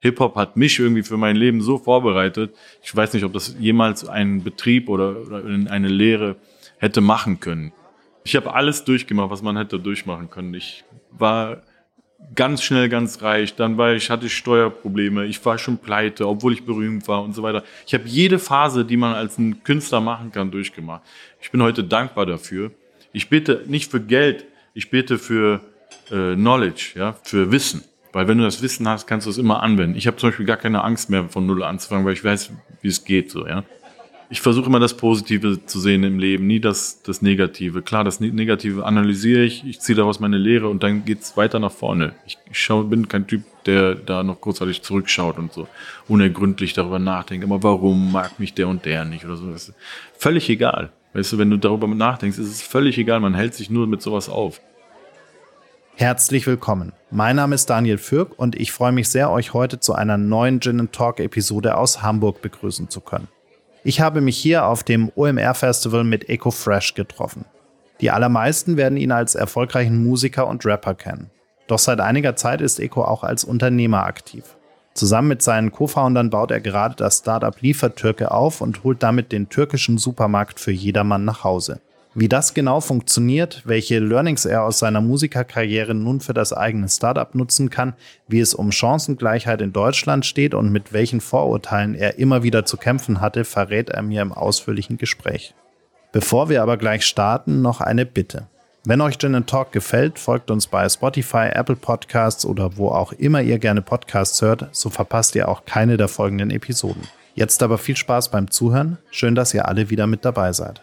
Hip-Hop hat mich irgendwie für mein Leben so vorbereitet. Ich weiß nicht, ob das jemals ein Betrieb oder, oder eine Lehre hätte machen können. Ich habe alles durchgemacht, was man hätte durchmachen können. Ich war ganz schnell ganz reich, dann war ich, hatte ich Steuerprobleme, ich war schon pleite, obwohl ich berühmt war und so weiter. Ich habe jede Phase, die man als ein Künstler machen kann, durchgemacht. Ich bin heute dankbar dafür. Ich bete nicht für Geld, ich bete für äh, Knowledge, ja, für Wissen. Weil wenn du das Wissen hast, kannst du es immer anwenden. Ich habe zum Beispiel gar keine Angst mehr, von Null anzufangen, weil ich weiß, wie es geht, so, ja ich versuche immer das Positive zu sehen im Leben, nie das, das Negative. Klar, das ne-, Negative analysiere ich, ich ziehe daraus meine Lehre und dann geht's weiter nach vorne. Ich, ich schau, bin kein Typ, der da noch großartig zurückschaut und so unergründlich darüber nachdenkt. Aber warum mag mich der und der nicht oder so? Völlig egal. Weißt du, wenn du darüber nachdenkst, ist es völlig egal. Man hält sich nur mit sowas auf. Herzlich willkommen. Mein Name ist Daniel Fürk und ich freue mich sehr, euch heute zu einer neuen Gin Talk Episode aus Hamburg begrüßen zu können. Ich habe mich hier auf dem OMR Festival mit Eco Fresh getroffen. Die allermeisten werden ihn als erfolgreichen Musiker und Rapper kennen. Doch seit einiger Zeit ist Eco auch als Unternehmer aktiv. Zusammen mit seinen Co-Foundern baut er gerade das Startup Liefertürke auf und holt damit den türkischen Supermarkt für jedermann nach Hause. Wie das genau funktioniert, welche Learnings er aus seiner Musikerkarriere nun für das eigene Startup nutzen kann, wie es um Chancengleichheit in Deutschland steht und mit welchen Vorurteilen er immer wieder zu kämpfen hatte, verrät er mir im ausführlichen Gespräch. Bevor wir aber gleich starten, noch eine Bitte. Wenn euch Gin Talk gefällt, folgt uns bei Spotify, Apple Podcasts oder wo auch immer ihr gerne Podcasts hört, so verpasst ihr auch keine der folgenden Episoden. Jetzt aber viel Spaß beim Zuhören. Schön, dass ihr alle wieder mit dabei seid.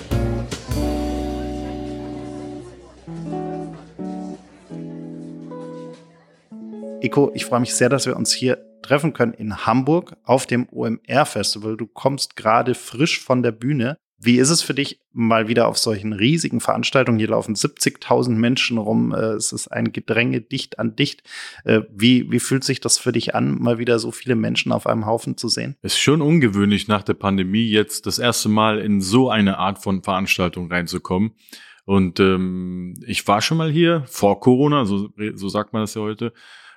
Iko, ich freue mich sehr, dass wir uns hier treffen können in Hamburg auf dem OMR Festival. Du kommst gerade frisch von der Bühne. Wie ist es für dich, mal wieder auf solchen riesigen Veranstaltungen? Hier laufen 70.000 Menschen rum. Äh, es ist ein Gedränge dicht an dicht. Äh, wie, wie fühlt sich das für dich an, mal wieder so viele Menschen auf einem Haufen zu sehen? Es ist schon ungewöhnlich nach der Pandemie jetzt das erste Mal in so eine Art von Veranstaltung reinzukommen. Und ähm, ich war schon mal hier vor Corona, so, so sagt man das ja heute.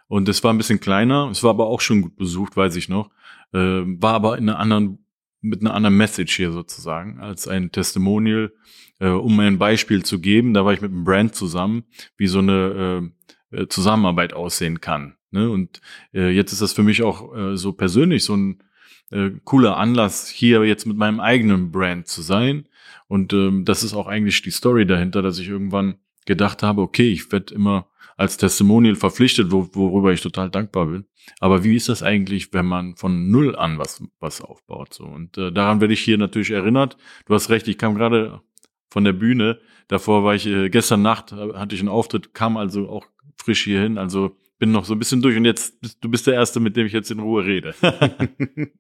Und es war ein bisschen kleiner, es war aber auch schon gut besucht, weiß ich noch. Äh, war aber in einer anderen, mit einer anderen Message hier sozusagen, als ein Testimonial, äh, um ein Beispiel zu geben. Da war ich mit einem Brand zusammen, wie so eine äh, äh Zusammenarbeit aussehen kann. Ne? Und äh, jetzt ist das für mich auch äh, so persönlich so ein äh, cooler Anlass, hier jetzt mit meinem eigenen Brand zu sein. Und ähm, das ist auch eigentlich die Story dahinter, dass ich irgendwann gedacht habe, okay, ich werde immer als Testimonial verpflichtet, wo, worüber ich total dankbar bin. Aber wie ist das eigentlich, wenn man von null an was, was aufbaut? So und äh, daran werde ich hier natürlich erinnert. Du hast recht, ich kam gerade von der Bühne. Davor war ich äh, gestern Nacht hatte ich einen Auftritt, kam also auch frisch hierhin. Also bin noch so ein bisschen durch und jetzt bist du bist der erste, mit dem ich jetzt in Ruhe rede.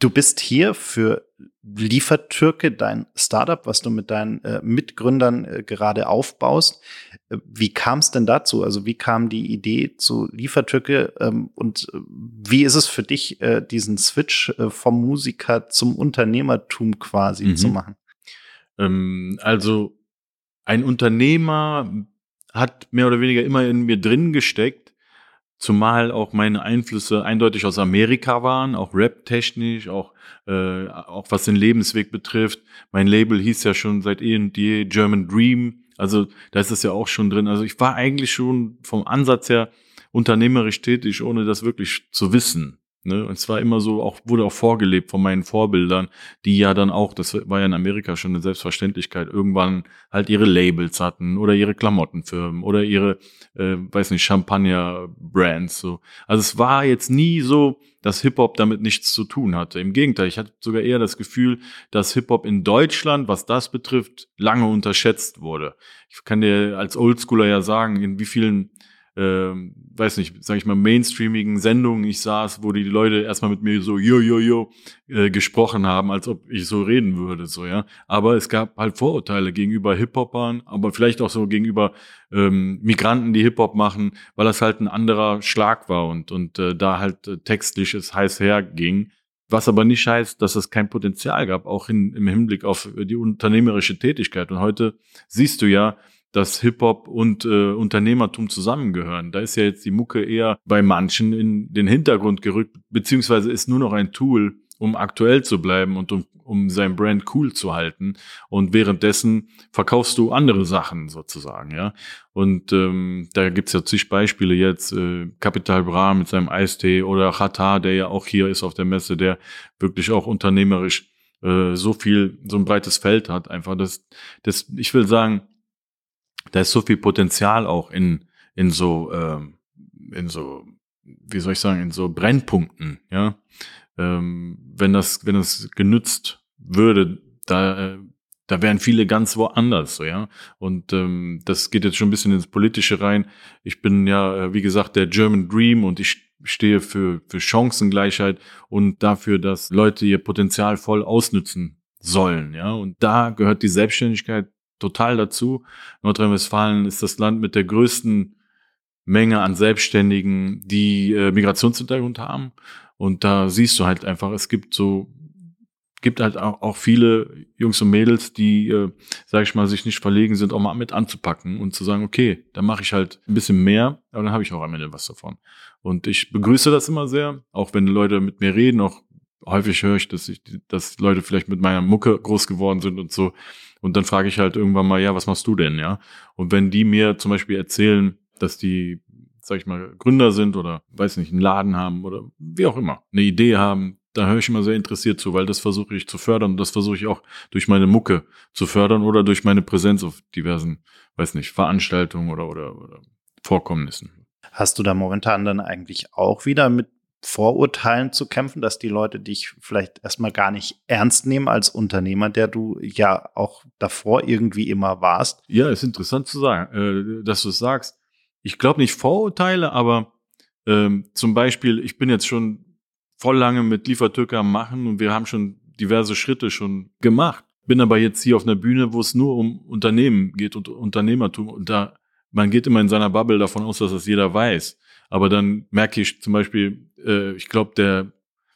Du bist hier für Liefertürke, dein Startup, was du mit deinen äh, Mitgründern äh, gerade aufbaust. Äh, wie kam es denn dazu? Also wie kam die Idee zu Liefertürke ähm, und äh, wie ist es für dich, äh, diesen Switch vom Musiker zum Unternehmertum quasi mhm. zu machen? Ähm, also ein Unternehmer hat mehr oder weniger immer in mir drin gesteckt Zumal auch meine Einflüsse eindeutig aus Amerika waren, auch rap-technisch, auch, äh, auch was den Lebensweg betrifft. Mein Label hieß ja schon seit eh und je German Dream. Also da ist es ja auch schon drin. Also ich war eigentlich schon vom Ansatz her unternehmerisch tätig, ohne das wirklich zu wissen. Ne? Und zwar immer so, auch wurde auch vorgelebt von meinen Vorbildern, die ja dann auch, das war ja in Amerika schon eine Selbstverständlichkeit, irgendwann halt ihre Labels hatten oder ihre Klamottenfirmen oder ihre, äh, weiß nicht, Champagner-Brands. So. Also es war jetzt nie so, dass Hip-Hop damit nichts zu tun hatte. Im Gegenteil, ich hatte sogar eher das Gefühl, dass Hip-Hop in Deutschland, was das betrifft, lange unterschätzt wurde. Ich kann dir als Oldschooler ja sagen, in wie vielen ähm, weiß nicht, sag ich mal, mainstreamigen Sendungen ich saß, wo die Leute erstmal mit mir so jo, jo, jo äh, gesprochen haben, als ob ich so reden würde, so, ja. Aber es gab halt Vorurteile gegenüber Hip-Hopern, aber vielleicht auch so gegenüber ähm, Migranten, die Hip-Hop machen, weil das halt ein anderer Schlag war und, und äh, da halt äh, textlich es heiß herging. Was aber nicht heißt, dass es kein Potenzial gab, auch in, im Hinblick auf die unternehmerische Tätigkeit. Und heute siehst du ja, dass Hip-Hop und äh, Unternehmertum zusammengehören. Da ist ja jetzt die Mucke eher bei manchen in den Hintergrund gerückt, beziehungsweise ist nur noch ein Tool, um aktuell zu bleiben und um, um sein Brand cool zu halten. Und währenddessen verkaufst du andere Sachen sozusagen, ja. Und ähm, da gibt's ja zig Beispiele jetzt, äh, Capital Bra mit seinem Eistee oder Chata, der ja auch hier ist auf der Messe, der wirklich auch unternehmerisch äh, so viel, so ein breites Feld hat. Einfach das, das, ich will sagen, da ist so viel Potenzial auch in, in so, ähm, in so, wie soll ich sagen, in so Brennpunkten, ja. Ähm, wenn das, wenn das genützt würde, da, äh, da wären viele ganz woanders, so, ja. Und ähm, das geht jetzt schon ein bisschen ins Politische rein. Ich bin ja, äh, wie gesagt, der German Dream und ich stehe für, für Chancengleichheit und dafür, dass Leute ihr Potenzial voll ausnützen sollen, ja. Und da gehört die Selbstständigkeit total dazu. Nordrhein-Westfalen ist das Land mit der größten Menge an Selbstständigen, die äh, Migrationshintergrund haben. Und da siehst du halt einfach, es gibt so, gibt halt auch, auch viele Jungs und Mädels, die, äh, sag ich mal, sich nicht verlegen sind, auch mal mit anzupacken und zu sagen, okay, dann mache ich halt ein bisschen mehr, aber dann habe ich auch am Ende was davon. Und ich begrüße das immer sehr, auch wenn Leute mit mir reden, auch häufig höre ich, dass ich, dass Leute vielleicht mit meiner Mucke groß geworden sind und so. Und dann frage ich halt irgendwann mal, ja, was machst du denn, ja? Und wenn die mir zum Beispiel erzählen, dass die, sag ich mal, Gründer sind oder, weiß nicht, einen Laden haben oder wie auch immer, eine Idee haben, da höre ich immer sehr interessiert zu, weil das versuche ich zu fördern und das versuche ich auch durch meine Mucke zu fördern oder durch meine Präsenz auf diversen, weiß nicht, Veranstaltungen oder, oder, oder Vorkommnissen. Hast du da momentan dann eigentlich auch wieder mit Vorurteilen zu kämpfen, dass die Leute dich vielleicht erstmal gar nicht ernst nehmen als Unternehmer, der du ja auch davor irgendwie immer warst. Ja, ist interessant zu sagen, äh, dass du es sagst. Ich glaube nicht Vorurteile, aber ähm, zum Beispiel, ich bin jetzt schon voll lange mit Liefertürke am Machen und wir haben schon diverse Schritte schon gemacht. Bin aber jetzt hier auf einer Bühne, wo es nur um Unternehmen geht und Unternehmertum und da man geht immer in seiner Bubble davon aus, dass das jeder weiß. Aber dann merke ich zum Beispiel, äh, ich glaube, der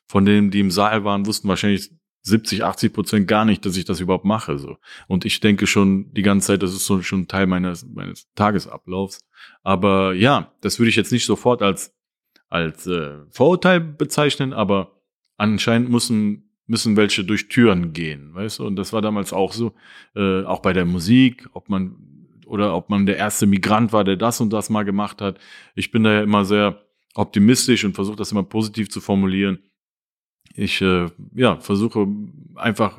von denen, die im Saal waren, wussten wahrscheinlich 70, 80 Prozent gar nicht, dass ich das überhaupt mache. So. Und ich denke schon die ganze Zeit, das ist so schon Teil meines, meines Tagesablaufs. Aber ja, das würde ich jetzt nicht sofort als, als äh, Vorurteil bezeichnen, aber anscheinend müssen, müssen welche durch Türen gehen, weißt du? Und das war damals auch so, äh, auch bei der Musik, ob man oder ob man der erste Migrant war, der das und das mal gemacht hat. Ich bin da ja immer sehr optimistisch und versuche das immer positiv zu formulieren. Ich äh, ja, versuche einfach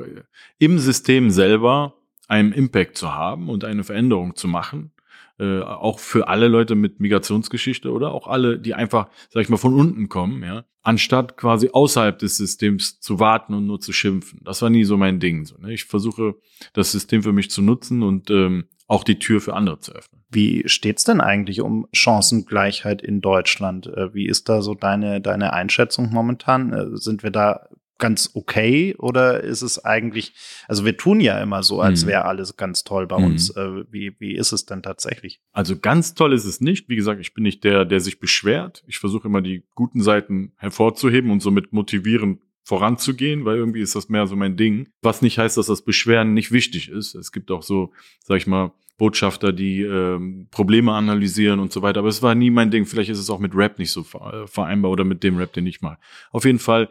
im System selber einen Impact zu haben und eine Veränderung zu machen. Äh, auch für alle Leute mit Migrationsgeschichte oder auch alle, die einfach, sag ich mal, von unten kommen, ja, anstatt quasi außerhalb des Systems zu warten und nur zu schimpfen. Das war nie so mein Ding. So, ne? Ich versuche, das System für mich zu nutzen und ähm, auch die Tür für andere zu öffnen. Wie steht's denn eigentlich um Chancengleichheit in Deutschland? Äh, wie ist da so deine, deine Einschätzung momentan? Äh, sind wir da ganz okay oder ist es eigentlich, also wir tun ja immer so, als mhm. wäre alles ganz toll bei mhm. uns. Äh, wie, wie ist es denn tatsächlich? Also ganz toll ist es nicht. Wie gesagt, ich bin nicht der, der sich beschwert. Ich versuche immer die guten Seiten hervorzuheben und somit motivieren voranzugehen, weil irgendwie ist das mehr so mein Ding. Was nicht heißt, dass das Beschweren nicht wichtig ist. Es gibt auch so, sag ich mal, Botschafter, die ähm, Probleme analysieren und so weiter. Aber es war nie mein Ding. Vielleicht ist es auch mit Rap nicht so äh, vereinbar oder mit dem Rap, den ich mal. Auf jeden Fall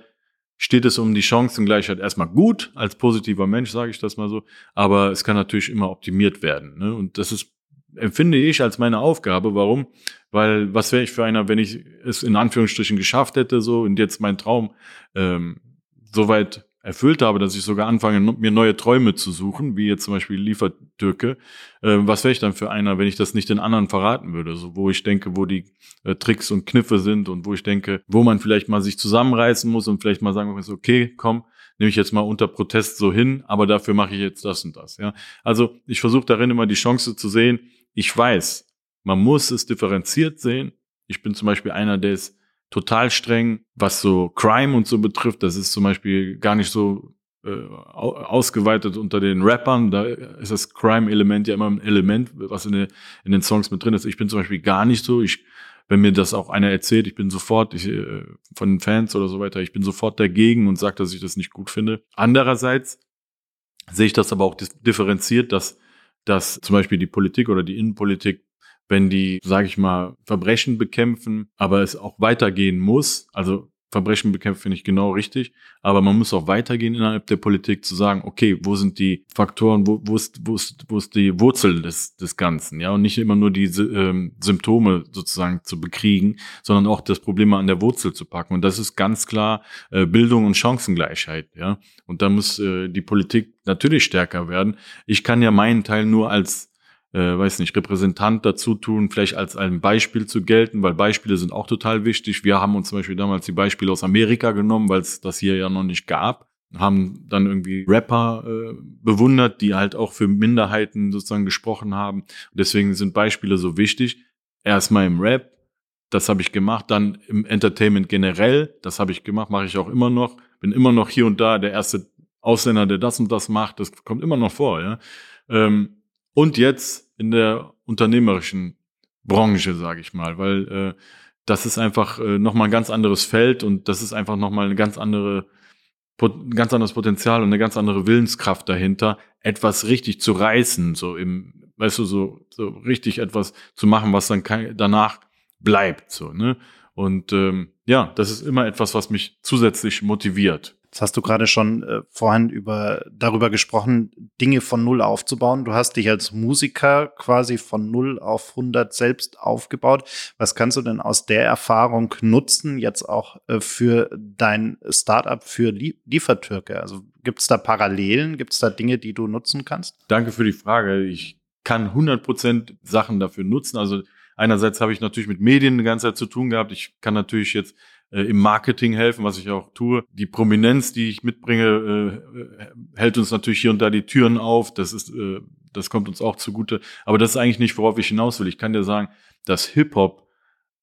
steht es um die Chancengleichheit erstmal gut. Als positiver Mensch sage ich das mal so. Aber es kann natürlich immer optimiert werden. Ne? Und das ist empfinde ich als meine Aufgabe. Warum? Weil was wäre ich für einer, wenn ich es in Anführungsstrichen geschafft hätte, so und jetzt mein Traum ähm, soweit erfüllt habe, dass ich sogar anfange, mir neue Träume zu suchen, wie jetzt zum Beispiel Liefertürke. Äh, was wäre ich dann für einer, wenn ich das nicht den anderen verraten würde? So, wo ich denke, wo die äh, Tricks und Kniffe sind und wo ich denke, wo man vielleicht mal sich zusammenreißen muss und vielleicht mal sagen muss, okay, komm, nehme ich jetzt mal unter Protest so hin, aber dafür mache ich jetzt das und das. Ja, also ich versuche darin immer die Chance zu sehen, ich weiß, Man muss es differenziert sehen. Ich bin zum Beispiel einer, der ist total streng, was so Crime und so betrifft. Das ist zum Beispiel gar nicht so äh, ausgeweitet unter den Rappern. Da ist das Crime-Element ja immer ein Element, was in, den, in den Songs mit drin ist. Ich bin zum Beispiel gar nicht so. Ich, wenn mir das auch einer erzählt, ich bin sofort ich, äh, von den Fans oder so weiter, ich bin sofort dagegen und sage, dass ich das nicht gut finde. Andererseits sehe ich das aber auch differenziert, dass, dass zum Beispiel die Politik oder die Innenpolitik wenn die, sage ich mal, Verbrechen bekämpfen, aber es auch weitergehen muss, also Verbrechen bekämpfen finde ich genau richtig, aber man muss auch weitergehen innerhalb der Politik zu sagen, okay, wo sind die Faktoren, wo, wo, ist, wo, ist, wo ist die Wurzel des, des Ganzen, ja, und nicht immer nur diese ähm, Symptome sozusagen zu bekriegen, sondern auch das Problem an der Wurzel zu packen. Und das ist ganz klar äh, Bildung und Chancengleichheit, ja. Und da muss äh, die Politik natürlich stärker werden. Ich kann ja meinen Teil nur als äh, weiß nicht, Repräsentant dazu tun, vielleicht als ein Beispiel zu gelten, weil Beispiele sind auch total wichtig. Wir haben uns zum Beispiel damals die Beispiele aus Amerika genommen, weil es das hier ja noch nicht gab haben dann irgendwie Rapper äh, bewundert, die halt auch für Minderheiten sozusagen gesprochen haben. Und deswegen sind Beispiele so wichtig. Erstmal im Rap, das habe ich gemacht, dann im Entertainment generell, das habe ich gemacht, mache ich auch immer noch. Bin immer noch hier und da der erste Ausländer, der das und das macht. Das kommt immer noch vor, ja. Ähm, und jetzt in der unternehmerischen Branche, sage ich mal, weil äh, das ist einfach äh, nochmal ein ganz anderes Feld und das ist einfach nochmal eine ganz andere, ein ganz anderes Potenzial und eine ganz andere Willenskraft dahinter, etwas richtig zu reißen, so im, weißt du, so, so richtig etwas zu machen, was dann danach bleibt, so, ne? Und ähm, ja, das ist immer etwas, was mich zusätzlich motiviert. Jetzt hast du gerade schon äh, vorhin über, darüber gesprochen, Dinge von Null aufzubauen. Du hast dich als Musiker quasi von Null auf 100 selbst aufgebaut. Was kannst du denn aus der Erfahrung nutzen, jetzt auch äh, für dein Startup für Lie Liefertürke? Also gibt es da Parallelen? Gibt es da Dinge, die du nutzen kannst? Danke für die Frage. Ich kann 100 Prozent Sachen dafür nutzen. Also einerseits habe ich natürlich mit Medien eine ganze Zeit zu tun gehabt. Ich kann natürlich jetzt im Marketing helfen, was ich auch tue. Die Prominenz, die ich mitbringe, äh, hält uns natürlich hier und da die Türen auf. Das ist, äh, das kommt uns auch zugute. Aber das ist eigentlich nicht, worauf ich hinaus will. Ich kann dir sagen, dass Hip-Hop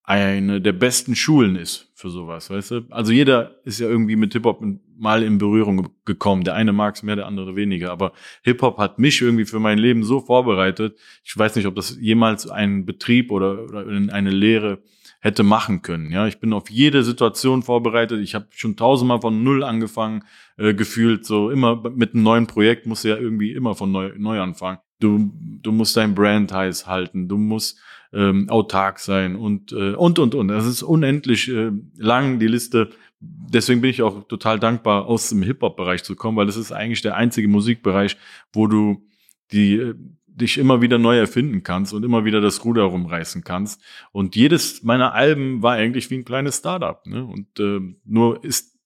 eine der besten Schulen ist für sowas, weißt du? Also jeder ist ja irgendwie mit Hip-Hop mal in Berührung gekommen. Der eine mag es mehr, der andere weniger. Aber Hip-Hop hat mich irgendwie für mein Leben so vorbereitet. Ich weiß nicht, ob das jemals ein Betrieb oder, oder eine Lehre hätte machen können. Ja, ich bin auf jede Situation vorbereitet. Ich habe schon tausendmal von null angefangen, äh, gefühlt. So immer mit einem neuen Projekt musst du ja irgendwie immer von neu, neu anfangen. Du, du musst dein Brand heiß halten. Du musst ähm, autark sein und äh, und und und. Das ist unendlich äh, lang die Liste. Deswegen bin ich auch total dankbar, aus dem Hip-Hop-Bereich zu kommen, weil das ist eigentlich der einzige Musikbereich, wo du die äh, dich immer wieder neu erfinden kannst und immer wieder das Ruder rumreißen kannst. Und jedes meiner Alben war eigentlich wie ein kleines Startup. Ne? Und äh, nur ist,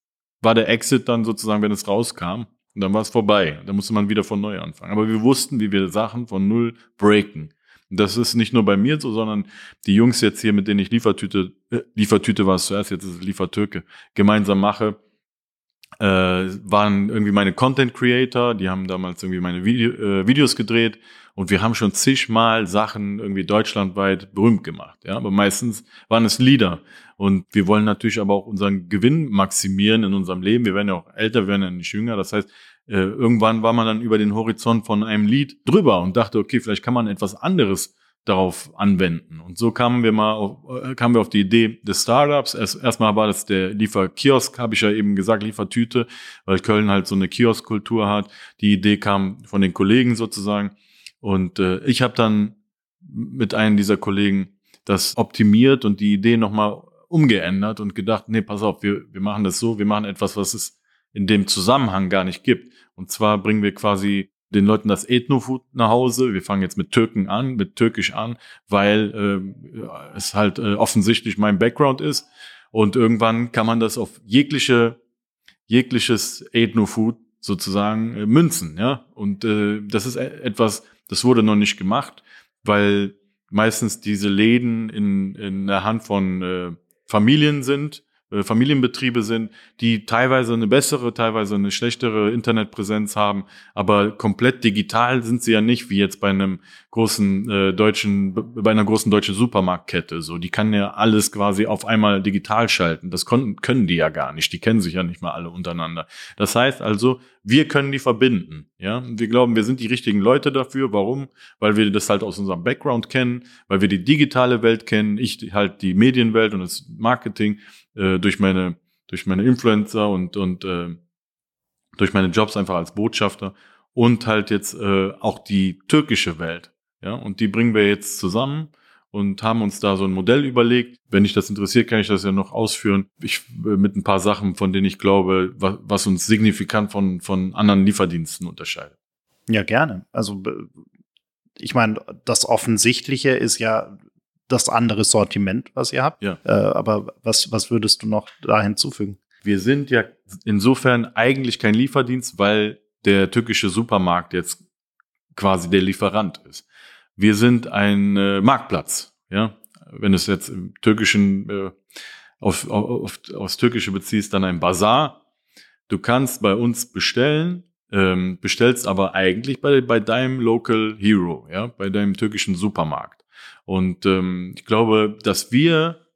war der Exit dann sozusagen, wenn es rauskam. Und dann war es vorbei. Da musste man wieder von neu anfangen. Aber wir wussten, wie wir Sachen von null breaken. Und das ist nicht nur bei mir so, sondern die Jungs jetzt hier, mit denen ich Liefertüte, äh, Liefertüte war es zuerst, jetzt ist es Liefertürke, gemeinsam mache, äh, waren irgendwie meine Content Creator, die haben damals irgendwie meine Video, äh, Videos gedreht und wir haben schon zigmal Sachen irgendwie deutschlandweit berühmt gemacht. Ja, aber meistens waren es Lieder. Und wir wollen natürlich aber auch unseren Gewinn maximieren in unserem Leben. Wir werden ja auch älter, wir werden ja nicht jünger. Das heißt, äh, irgendwann war man dann über den Horizont von einem Lied drüber und dachte, okay, vielleicht kann man etwas anderes darauf anwenden. Und so kamen wir mal auf, äh, kamen wir auf die Idee des Startups. Erst, erstmal war das der Lieferkiosk, habe ich ja eben gesagt, Liefertüte, weil Köln halt so eine Kioskkultur hat. Die Idee kam von den Kollegen sozusagen. Und äh, ich habe dann mit einem dieser Kollegen das optimiert und die Idee nochmal umgeändert und gedacht, nee, pass auf, wir, wir machen das so, wir machen etwas, was es in dem Zusammenhang gar nicht gibt. Und zwar bringen wir quasi den Leuten das Ethnofood nach Hause. Wir fangen jetzt mit Türken an, mit Türkisch an, weil äh, es halt äh, offensichtlich mein Background ist. Und irgendwann kann man das auf jegliche, jegliches Ethnofood sozusagen äh, münzen, ja. Und äh, das ist e-, etwas, das wurde noch nicht gemacht, weil meistens diese Läden in, in der Hand von äh, Familien sind, äh, Familienbetriebe sind, die teilweise eine bessere, teilweise eine schlechtere Internetpräsenz haben, aber komplett digital sind sie ja nicht, wie jetzt bei einem großen äh, deutschen, bei einer großen deutschen Supermarktkette. So, die kann ja alles quasi auf einmal digital schalten. Das konnten, können die ja gar nicht. Die kennen sich ja nicht mal alle untereinander. Das heißt also, wir können die verbinden. Ja, wir glauben, wir sind die richtigen Leute dafür. Warum? Weil wir das halt aus unserem Background kennen, weil wir die digitale Welt kennen, ich halt die Medienwelt und das Marketing äh, durch meine durch meine Influencer und und äh, durch meine Jobs einfach als Botschafter und halt jetzt äh, auch die türkische Welt. Ja, und die bringen wir jetzt zusammen und haben uns da so ein Modell überlegt. Wenn dich das interessiert, kann ich das ja noch ausführen. Ich äh, mit ein paar Sachen, von denen ich glaube, was, was uns signifikant von, von anderen Lieferdiensten unterscheidet. Ja, gerne. Also ich meine, das Offensichtliche ist ja das andere Sortiment, was ihr habt. Ja. Äh, aber was, was würdest du noch da hinzufügen? Wir sind ja insofern eigentlich kein Lieferdienst, weil der türkische Supermarkt jetzt quasi der Lieferant ist. Wir sind ein äh, Marktplatz, ja. Wenn du es jetzt im türkischen äh, auf, auf, aufs Türkische beziehst, dann ein Bazar. Du kannst bei uns bestellen, ähm, bestellst aber eigentlich bei, bei deinem Local Hero, ja, bei deinem türkischen Supermarkt. Und ähm, ich glaube, dass wir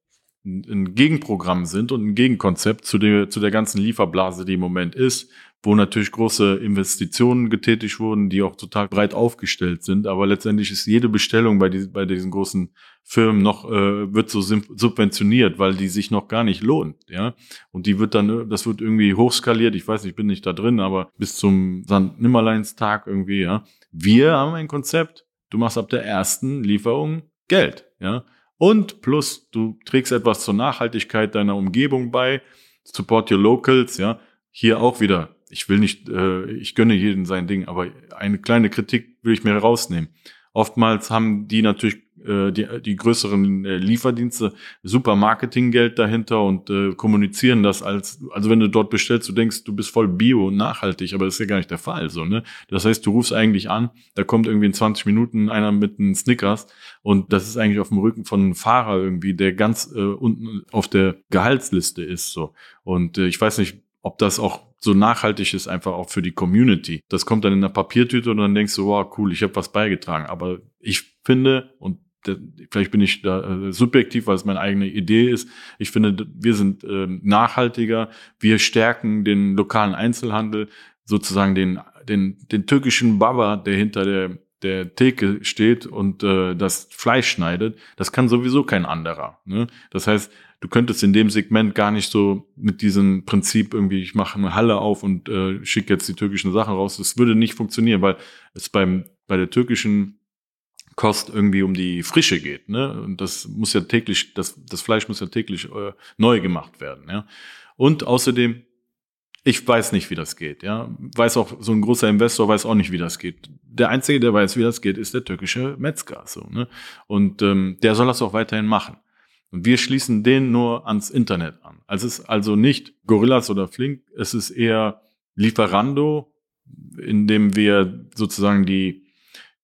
ein Gegenprogramm sind und ein Gegenkonzept zu der, zu der ganzen Lieferblase, die im Moment ist, wo natürlich große Investitionen getätigt wurden, die auch total breit aufgestellt sind. Aber letztendlich ist jede Bestellung bei, diesen, bei diesen großen Firmen noch, äh, wird so subventioniert, weil die sich noch gar nicht lohnt, ja. Und die wird dann, das wird irgendwie hochskaliert. Ich weiß, ich bin nicht da drin, aber bis zum St. Nimmerleinstag irgendwie, ja. Wir haben ein Konzept. Du machst ab der ersten Lieferung Geld, ja. Und plus, du trägst etwas zur Nachhaltigkeit deiner Umgebung bei. Support your locals, ja. Hier auch wieder ich will nicht, äh, ich gönne jedem sein Ding, aber eine kleine Kritik will ich mir rausnehmen. Oftmals haben die natürlich äh, die, die größeren äh, Lieferdienste super Marketinggeld dahinter und äh, kommunizieren das als, also wenn du dort bestellst, du denkst, du bist voll bio und nachhaltig, aber das ist ja gar nicht der Fall. So, ne? Das heißt, du rufst eigentlich an, da kommt irgendwie in 20 Minuten einer mit einem Snickers und das ist eigentlich auf dem Rücken von einem Fahrer irgendwie, der ganz äh, unten auf der Gehaltsliste ist. so Und äh, ich weiß nicht, ob das auch so nachhaltig ist, einfach auch für die Community. Das kommt dann in einer Papiertüte und dann denkst du, wow, cool, ich habe was beigetragen. Aber ich finde, und vielleicht bin ich da äh, subjektiv, weil es meine eigene Idee ist. Ich finde, wir sind äh, nachhaltiger, wir stärken den lokalen Einzelhandel, sozusagen den, den, den türkischen Baba, der hinter der, der Theke steht und äh, das Fleisch schneidet. Das kann sowieso kein anderer. Ne? Das heißt, du könntest in dem Segment gar nicht so mit diesem Prinzip irgendwie, ich mache eine Halle auf und äh, schicke jetzt die türkischen Sachen raus. Das würde nicht funktionieren, weil es beim, bei der türkischen Kost irgendwie um die Frische geht. Ne? Und das muss ja täglich, das, das Fleisch muss ja täglich äh, neu gemacht werden. Ja? Und außerdem, ich weiß nicht, wie das geht. Ja, weiß auch so ein großer Investor weiß auch nicht, wie das geht. Der einzige, der weiß, wie das geht, ist der türkische Metzger. So ne? Und ähm, der soll das auch weiterhin machen. Und wir schließen den nur ans Internet an. Also es ist also nicht Gorillas oder Flink, es ist eher Lieferando, in dem wir sozusagen die,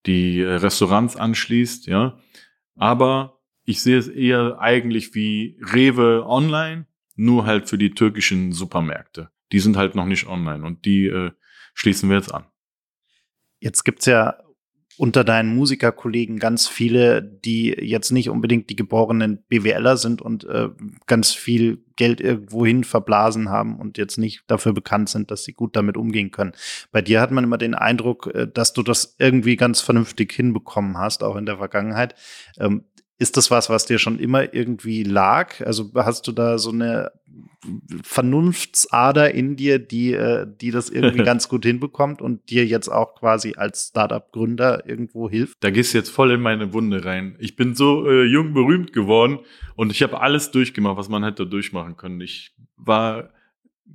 die Restaurants anschließt, ja. Aber ich sehe es eher eigentlich wie Rewe online, nur halt für die türkischen Supermärkte. Die sind halt noch nicht online und die äh, schließen wir jetzt an. Jetzt gibt's ja unter deinen Musikerkollegen ganz viele, die jetzt nicht unbedingt die geborenen BWLer sind und äh, ganz viel Geld irgendwohin verblasen haben und jetzt nicht dafür bekannt sind, dass sie gut damit umgehen können. Bei dir hat man immer den Eindruck, äh, dass du das irgendwie ganz vernünftig hinbekommen hast, auch in der Vergangenheit. Ähm, ist das was, was dir schon immer irgendwie lag? Also hast du da so eine Vernunftsader in dir, die, äh, die das irgendwie ganz gut hinbekommt und dir jetzt auch quasi als Startup-Gründer irgendwo hilft? Da gehst du jetzt voll in meine Wunde rein. Ich bin so äh, jung berühmt geworden und ich habe alles durchgemacht, was man hätte durchmachen können. Ich war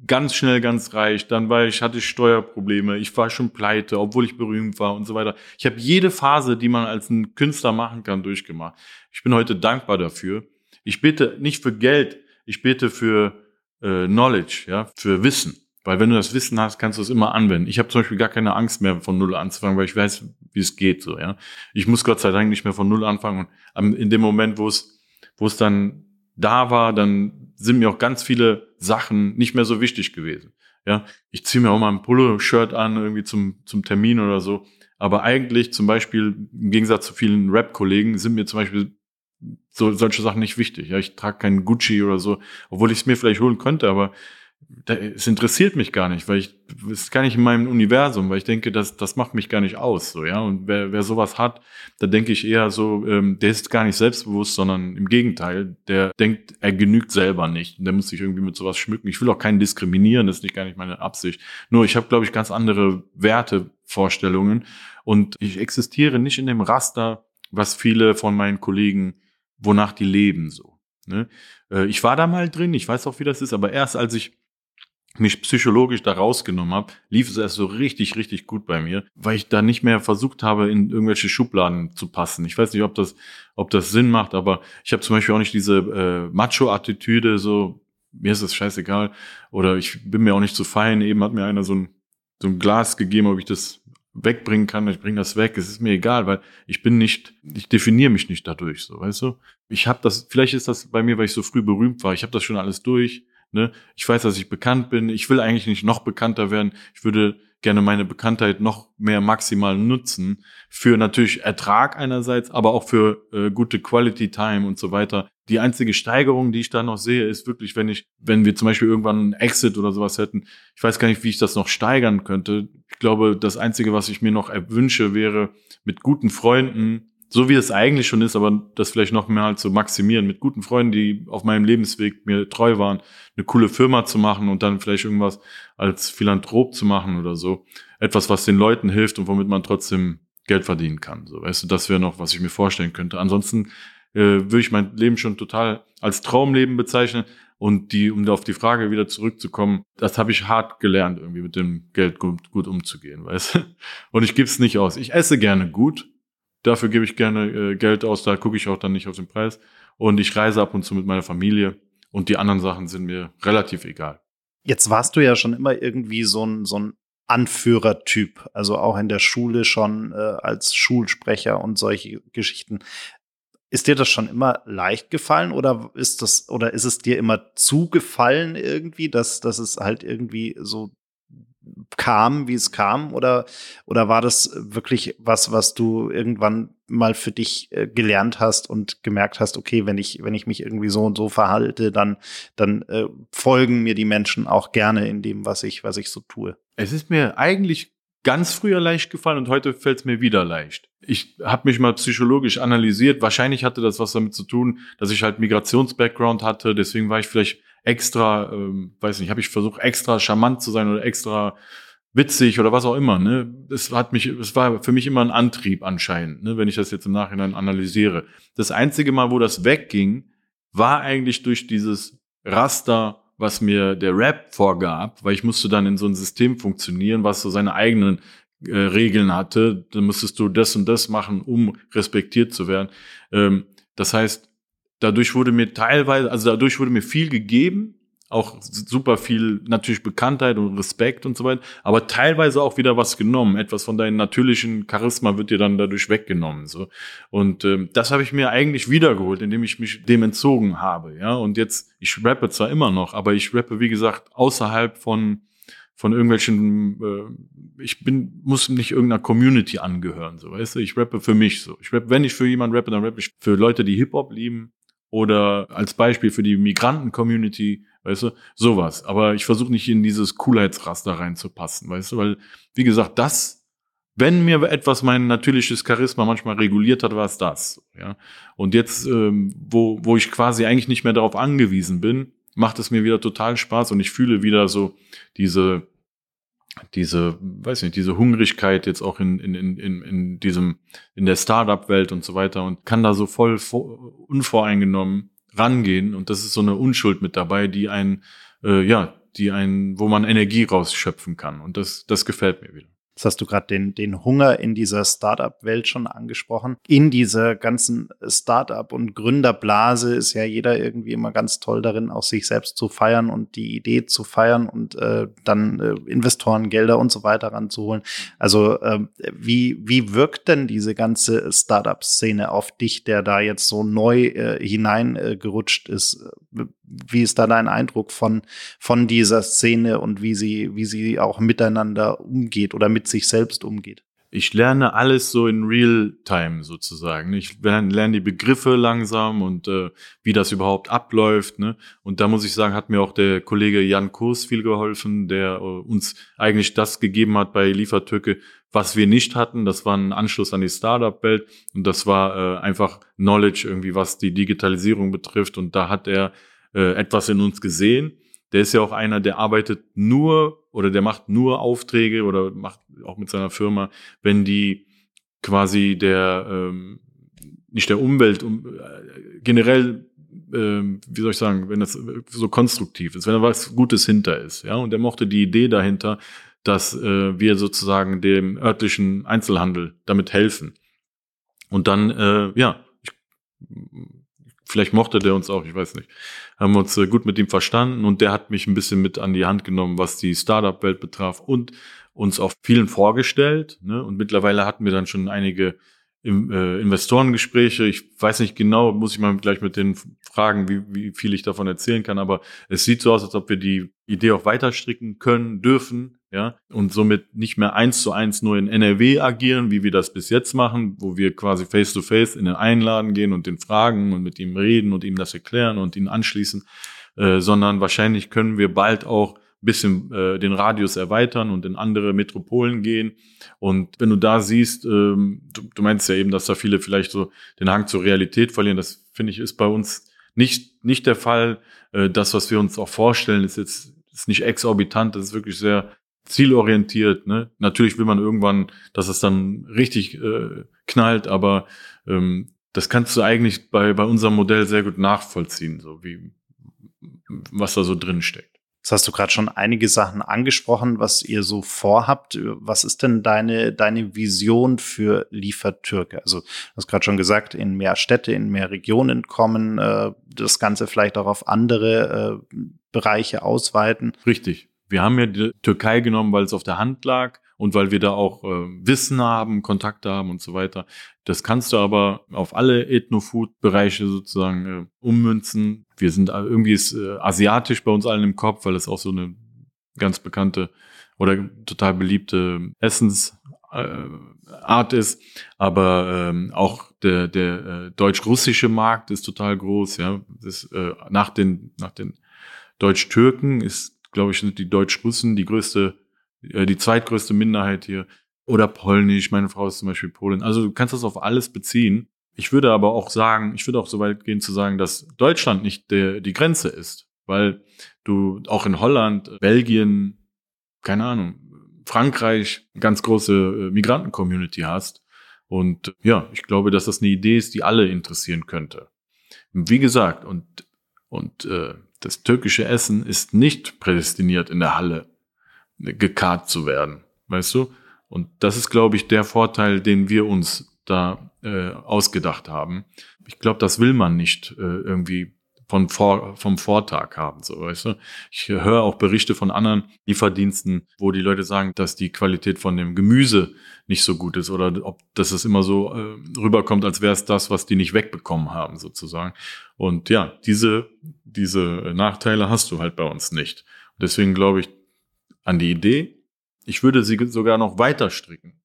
ganz schnell ganz reich, dann war ich, hatte ich Steuerprobleme, ich war schon pleite, obwohl ich berühmt war und so weiter. Ich habe jede Phase, die man als ein Künstler machen kann, durchgemacht. Ich bin heute dankbar dafür. Ich bete nicht für Geld, ich bete für äh, Knowledge, ja, für Wissen. Weil wenn du das Wissen hast, kannst du es immer anwenden. Ich habe zum Beispiel gar keine Angst mehr von Null anzufangen, weil ich weiß, wie es geht. So, ja. Ich muss Gott sei Dank nicht mehr von Null anfangen. Und in dem Moment, wo es, wo es dann da war, dann sind mir auch ganz viele Sachen nicht mehr so wichtig gewesen. Ja, ich ziehe mir auch mal ein Polo-Shirt an, irgendwie zum, zum Termin oder so. Aber eigentlich zum Beispiel, im Gegensatz zu vielen Rap-Kollegen, sind mir zum Beispiel so, solche Sachen nicht wichtig. Ja, ich trage keinen Gucci oder so, obwohl ich es mir vielleicht holen könnte, aber es interessiert mich gar nicht, weil ich, es ist gar nicht in meinem Universum, weil ich denke, das, das macht mich gar nicht aus, so, ja. Und wer, wer sowas hat, da denke ich eher so, ähm, der ist gar nicht selbstbewusst, sondern im Gegenteil, der denkt, er genügt selber nicht. Und der muss sich irgendwie mit sowas schmücken. Ich will auch keinen diskriminieren, das ist nicht gar nicht meine Absicht. Nur ich habe, glaube ich, ganz andere Wertevorstellungen und ich existiere nicht in dem Raster, was viele von meinen Kollegen, wonach die leben, so. Ne? Äh, ich war da mal drin, ich weiß auch, wie das ist, aber erst als ich mich psychologisch da rausgenommen habe, lief es erst so richtig, richtig gut bei mir, weil ich da nicht mehr versucht habe, in irgendwelche Schubladen zu passen. Ich weiß nicht, ob das, ob das Sinn macht, aber ich habe zum Beispiel auch nicht diese äh, Macho-Attitüde, so mir ist es scheißegal oder ich bin mir auch nicht zu fein. Eben hat mir einer so ein, so ein Glas gegeben, ob ich das wegbringen kann, ich bringe das weg, es ist mir egal, weil ich bin nicht, ich definiere mich nicht dadurch, so, weißt du? Ich habe das, vielleicht ist das bei mir, weil ich so früh berühmt war, ich habe das schon alles durch, Ne? Ich weiß, dass ich bekannt bin. Ich will eigentlich nicht noch bekannter werden. Ich würde gerne meine Bekanntheit noch mehr maximal nutzen für natürlich Ertrag einerseits, aber auch für äh, gute Quality Time und so weiter. Die einzige Steigerung, die ich da noch sehe, ist wirklich, wenn ich, wenn wir zum Beispiel irgendwann einen Exit oder sowas hätten, ich weiß gar nicht, wie ich das noch steigern könnte. Ich glaube, das einzige, was ich mir noch erwünsche, wäre mit guten Freunden so wie es eigentlich schon ist, aber das vielleicht noch mehr halt zu maximieren, mit guten Freunden, die auf meinem Lebensweg mir treu waren, eine coole Firma zu machen und dann vielleicht irgendwas als Philanthrop zu machen oder so. Etwas, was den Leuten hilft und womit man trotzdem Geld verdienen kann. So, weißt du, das wäre noch, was ich mir vorstellen könnte. Ansonsten äh, würde ich mein Leben schon total als Traumleben bezeichnen. Und die, um auf die Frage wieder zurückzukommen, das habe ich hart gelernt, irgendwie mit dem Geld gut, gut umzugehen, weißt du? Und ich gebe es nicht aus. Ich esse gerne gut, Dafür gebe ich gerne äh, Geld aus, da gucke ich auch dann nicht auf den Preis. Und ich reise ab und zu mit meiner Familie und die anderen Sachen sind mir relativ egal. Jetzt warst du ja schon immer irgendwie so ein, so ein Anführertyp, also auch in der Schule schon äh, als Schulsprecher und solche Geschichten. Ist dir das schon immer leicht gefallen oder ist das oder ist es dir immer zugefallen irgendwie, dass, dass es halt irgendwie so kam, wie es kam? Oder, oder war das wirklich was, was du irgendwann mal für dich äh, gelernt hast und gemerkt hast, okay, wenn ich, wenn ich mich irgendwie so und so verhalte, dann, dann äh, folgen mir die Menschen auch gerne in dem, was ich, was ich so tue? Es ist mir eigentlich ganz früher leicht gefallen und heute fällt es mir wieder leicht. Ich habe mich mal psychologisch analysiert. Wahrscheinlich hatte das was damit zu tun, dass ich halt Migrations-Background hatte. Deswegen war ich vielleicht extra, ähm, weiß nicht, habe ich versucht, extra charmant zu sein oder extra witzig oder was auch immer. Ne? Es hat mich, es war für mich immer ein Antrieb anscheinend, ne? wenn ich das jetzt im Nachhinein analysiere. Das einzige Mal, wo das wegging, war eigentlich durch dieses Raster, was mir der Rap vorgab, weil ich musste dann in so ein System funktionieren, was so seine eigenen äh, Regeln hatte. Dann musstest du das und das machen, um respektiert zu werden. Ähm, das heißt, Dadurch wurde mir teilweise, also dadurch wurde mir viel gegeben, auch super viel natürlich Bekanntheit und Respekt und so weiter, aber teilweise auch wieder was genommen. Etwas von deinem natürlichen Charisma wird dir dann dadurch weggenommen. So. Und ähm, das habe ich mir eigentlich wiedergeholt, indem ich mich dem entzogen habe. Ja, und jetzt, ich rappe zwar immer noch, aber ich rappe, wie gesagt, außerhalb von von irgendwelchen, äh, ich bin, muss nicht irgendeiner Community angehören, so weißt du, ich rappe für mich so. Ich rappe, wenn ich für jemanden rappe, dann rappe ich für Leute, die Hip-Hop lieben, oder als Beispiel für die Migranten-Community, weißt du, sowas. Aber ich versuche nicht in dieses Coolheitsraster reinzupassen, weißt du, weil, wie gesagt, das, wenn mir etwas mein natürliches Charisma manchmal reguliert hat, war es das. Ja. Und jetzt, ähm, wo, wo ich quasi eigentlich nicht mehr darauf angewiesen bin, macht es mir wieder total Spaß und ich fühle wieder so diese, diese, weiß nicht, diese Hungrigkeit jetzt auch in, in, in, in diesem, in der Startup-Welt und so weiter und kann da so voll unvoreingenommen rangehen und das ist so eine Unschuld mit dabei, die ein, äh, ja, die ein, wo man Energie rausschöpfen kann und das, das gefällt mir wieder. Das hast du gerade den, den Hunger in dieser Startup-Welt schon angesprochen. In dieser ganzen Startup- und Gründerblase ist ja jeder irgendwie immer ganz toll darin, auch sich selbst zu feiern und die Idee zu feiern und äh, dann äh, Investorengelder und so weiter ranzuholen. Also äh, wie, wie wirkt denn diese ganze Startup-Szene auf dich, der da jetzt so neu äh, hineingerutscht ist? Wie ist da dein Eindruck von, von dieser Szene und wie sie, wie sie auch miteinander umgeht oder mit sich selbst umgeht? Ich lerne alles so in Real-Time sozusagen. Ich lerne die Begriffe langsam und äh, wie das überhaupt abläuft. Ne? Und da muss ich sagen, hat mir auch der Kollege Jan Kurs viel geholfen, der äh, uns eigentlich das gegeben hat bei Liefertücke, was wir nicht hatten. Das war ein Anschluss an die Startup-Welt und das war äh, einfach Knowledge irgendwie, was die Digitalisierung betrifft. Und da hat er äh, etwas in uns gesehen. Der ist ja auch einer, der arbeitet nur oder der macht nur Aufträge oder macht auch mit seiner Firma, wenn die quasi der ähm, nicht der Umwelt um, äh, generell ähm, wie soll ich sagen, wenn das so konstruktiv ist, wenn da was Gutes hinter ist, ja, und er mochte die Idee dahinter, dass äh, wir sozusagen dem örtlichen Einzelhandel damit helfen. Und dann, äh, ja, ich, vielleicht mochte der uns auch, ich weiß nicht haben wir uns äh, gut mit ihm verstanden und der hat mich ein bisschen mit an die Hand genommen, was die Startup-Welt betraf und uns auf vielen vorgestellt. Ne? Und mittlerweile hatten wir dann schon einige äh, Investorengespräche. Ich weiß nicht genau, muss ich mal gleich mit denen fragen, wie, wie viel ich davon erzählen kann, aber es sieht so aus, als ob wir die Idee auch weiter stricken können, dürfen, ja, und somit nicht mehr eins zu eins nur in NRW agieren, wie wir das bis jetzt machen, wo wir quasi face to face in den Einladen gehen und den fragen und mit ihm reden und ihm das erklären und ihn anschließen, äh, sondern wahrscheinlich können wir bald auch bisschen äh, den Radius erweitern und in andere Metropolen gehen. Und wenn du da siehst, ähm, du, du meinst ja eben, dass da viele vielleicht so den Hang zur Realität verlieren. Das finde ich ist bei uns nicht nicht der Fall. Äh, das, was wir uns auch vorstellen, ist jetzt ist nicht exorbitant. Das ist wirklich sehr zielorientiert. Ne? Natürlich will man irgendwann, dass es dann richtig äh, knallt, aber ähm, das kannst du eigentlich bei, bei unserem Modell sehr gut nachvollziehen, so wie was da so drin steckt. Jetzt hast du gerade schon einige Sachen angesprochen, was ihr so vorhabt. Was ist denn deine, deine Vision für Liefertürke? Also, du hast gerade schon gesagt, in mehr Städte, in mehr Regionen kommen, äh, das Ganze vielleicht auch auf andere äh, Bereiche ausweiten. Richtig. Wir haben ja die Türkei genommen, weil es auf der Hand lag und weil wir da auch äh, Wissen haben, Kontakte haben und so weiter. Das kannst du aber auf alle Ethno-Food-Bereiche sozusagen äh, ummünzen. Wir sind äh, irgendwie ist, äh, asiatisch bei uns allen im Kopf, weil es auch so eine ganz bekannte oder total beliebte Essensart äh, ist, aber ähm, auch der, der äh, deutsch-russische Markt ist total groß. Ja, das, äh, nach den nach den Deutsch-Türken ist, glaube ich, sind die Deutsch-Russen die größte äh, die zweitgrößte Minderheit hier. Oder Polnisch, meine Frau ist zum Beispiel Polin. Also du kannst das auf alles beziehen. Ich würde aber auch sagen, ich würde auch so weit gehen zu sagen, dass Deutschland nicht der, die Grenze ist, weil du auch in Holland, Belgien, keine Ahnung, Frankreich ganz große äh, Migranten-Community hast. Und ja, ich glaube, dass das eine Idee ist, die alle interessieren könnte. Wie gesagt, und, und äh, das türkische Essen ist nicht prädestiniert in der Halle gekarrt zu werden, weißt du? Und das ist, glaube ich, der Vorteil, den wir uns da äh, ausgedacht haben. Ich glaube, das will man nicht äh, irgendwie von vor, vom Vortag haben, so weißt du. Ich höre auch Berichte von anderen Lieferdiensten, wo die Leute sagen, dass die Qualität von dem Gemüse nicht so gut ist oder ob dass es immer so äh, rüberkommt, als wäre es das, was die nicht wegbekommen haben, sozusagen. Und ja, diese, diese Nachteile hast du halt bei uns nicht. deswegen glaube ich, an die Idee. Ich würde sie sogar noch weiter stricken.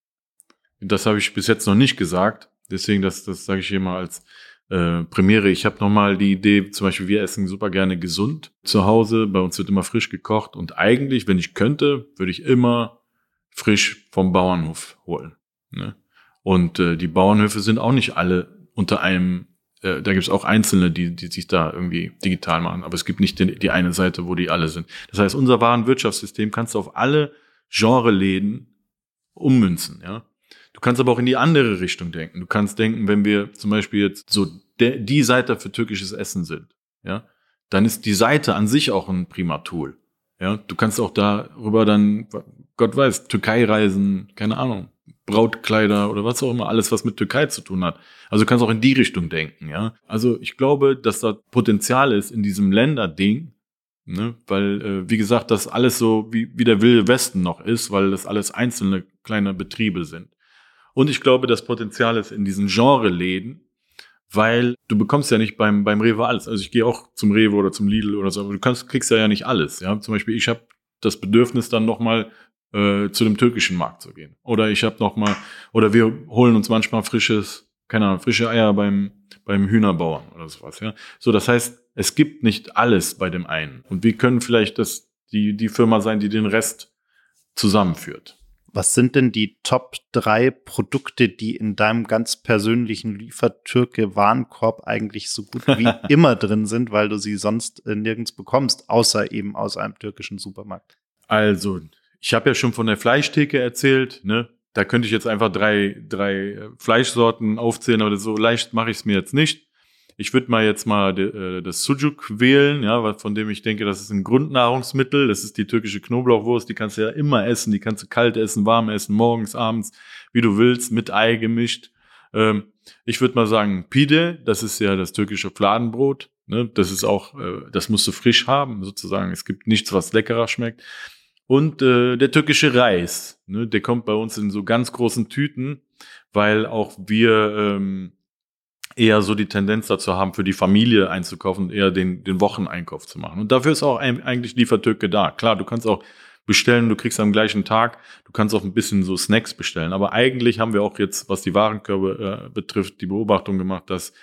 Das habe ich bis jetzt noch nicht gesagt. Deswegen, das, das sage ich hier mal als äh, Premiere. Ich habe nochmal die Idee, zum Beispiel, wir essen super gerne gesund zu Hause. Bei uns wird immer frisch gekocht. Und eigentlich, wenn ich könnte, würde ich immer frisch vom Bauernhof holen. Ne? Und äh, die Bauernhöfe sind auch nicht alle unter einem äh, da gibt es auch Einzelne, die, die sich da irgendwie digital machen. Aber es gibt nicht die, die eine Seite, wo die alle sind. Das heißt, unser Warenwirtschaftssystem kannst du auf alle Genreläden ummünzen, ja. Du kannst aber auch in die andere Richtung denken. Du kannst denken, wenn wir zum Beispiel jetzt so die Seite für türkisches Essen sind, ja, dann ist die Seite an sich auch ein prima Tool. Ja, du kannst auch darüber dann Gott weiß, Türkei-Reisen, keine Ahnung, Brautkleider oder was auch immer, alles, was mit Türkei zu tun hat. Also du kannst auch in die Richtung denken, ja. Also ich glaube, dass da Potenzial ist in diesem Länderding, ne, weil, äh, wie gesagt, das alles so wie, wie der wilde Westen noch ist, weil das alles einzelne kleine Betriebe sind. Und ich glaube, das Potenzial ist in diesen Genre-Läden, weil du bekommst ja nicht beim, beim Rewe alles. Also ich gehe auch zum Rewe oder zum Lidl oder so, aber du kannst, kriegst ja, ja nicht alles. Ja, zum Beispiel, ich habe das Bedürfnis dann nochmal äh, zu dem türkischen Markt zu gehen. Oder ich habe nochmal, oder wir holen uns manchmal frisches, keine Ahnung, frische Eier beim, beim Hühnerbauern oder sowas. Ja, so das heißt, es gibt nicht alles bei dem einen. Und wir können vielleicht das, die, die Firma sein, die den Rest zusammenführt. Was sind denn die Top drei Produkte, die in deinem ganz persönlichen Liefertürke-Warenkorb eigentlich so gut wie immer drin sind, weil du sie sonst äh, nirgends bekommst, außer eben aus einem türkischen Supermarkt? Also, ich habe ja schon von der Fleischtheke erzählt, ne? Da könnte ich jetzt einfach drei, drei äh, Fleischsorten aufzählen, aber so leicht mache ich es mir jetzt nicht. Ich würde mal jetzt mal äh, das Sujuk wählen, ja, von dem ich denke, das ist ein Grundnahrungsmittel. Das ist die türkische Knoblauchwurst. Die kannst du ja immer essen. Die kannst du kalt essen, warm essen, morgens, abends, wie du willst, mit Ei gemischt. Ähm, ich würde mal sagen, Pide, das ist ja das türkische Fladenbrot. Ne? Das ist auch, äh, das musst du frisch haben, sozusagen. Es gibt nichts, was leckerer schmeckt. Und äh, der türkische Reis, ne? der kommt bei uns in so ganz großen Tüten, weil auch wir ähm, eher so die Tendenz dazu haben, für die Familie einzukaufen, eher den, den Wocheneinkauf zu machen. Und dafür ist auch eigentlich Liefertürke da. Klar, du kannst auch bestellen, du kriegst am gleichen Tag, du kannst auch ein bisschen so Snacks bestellen. Aber eigentlich haben wir auch jetzt, was die Warenkörbe äh, betrifft, die Beobachtung gemacht, dass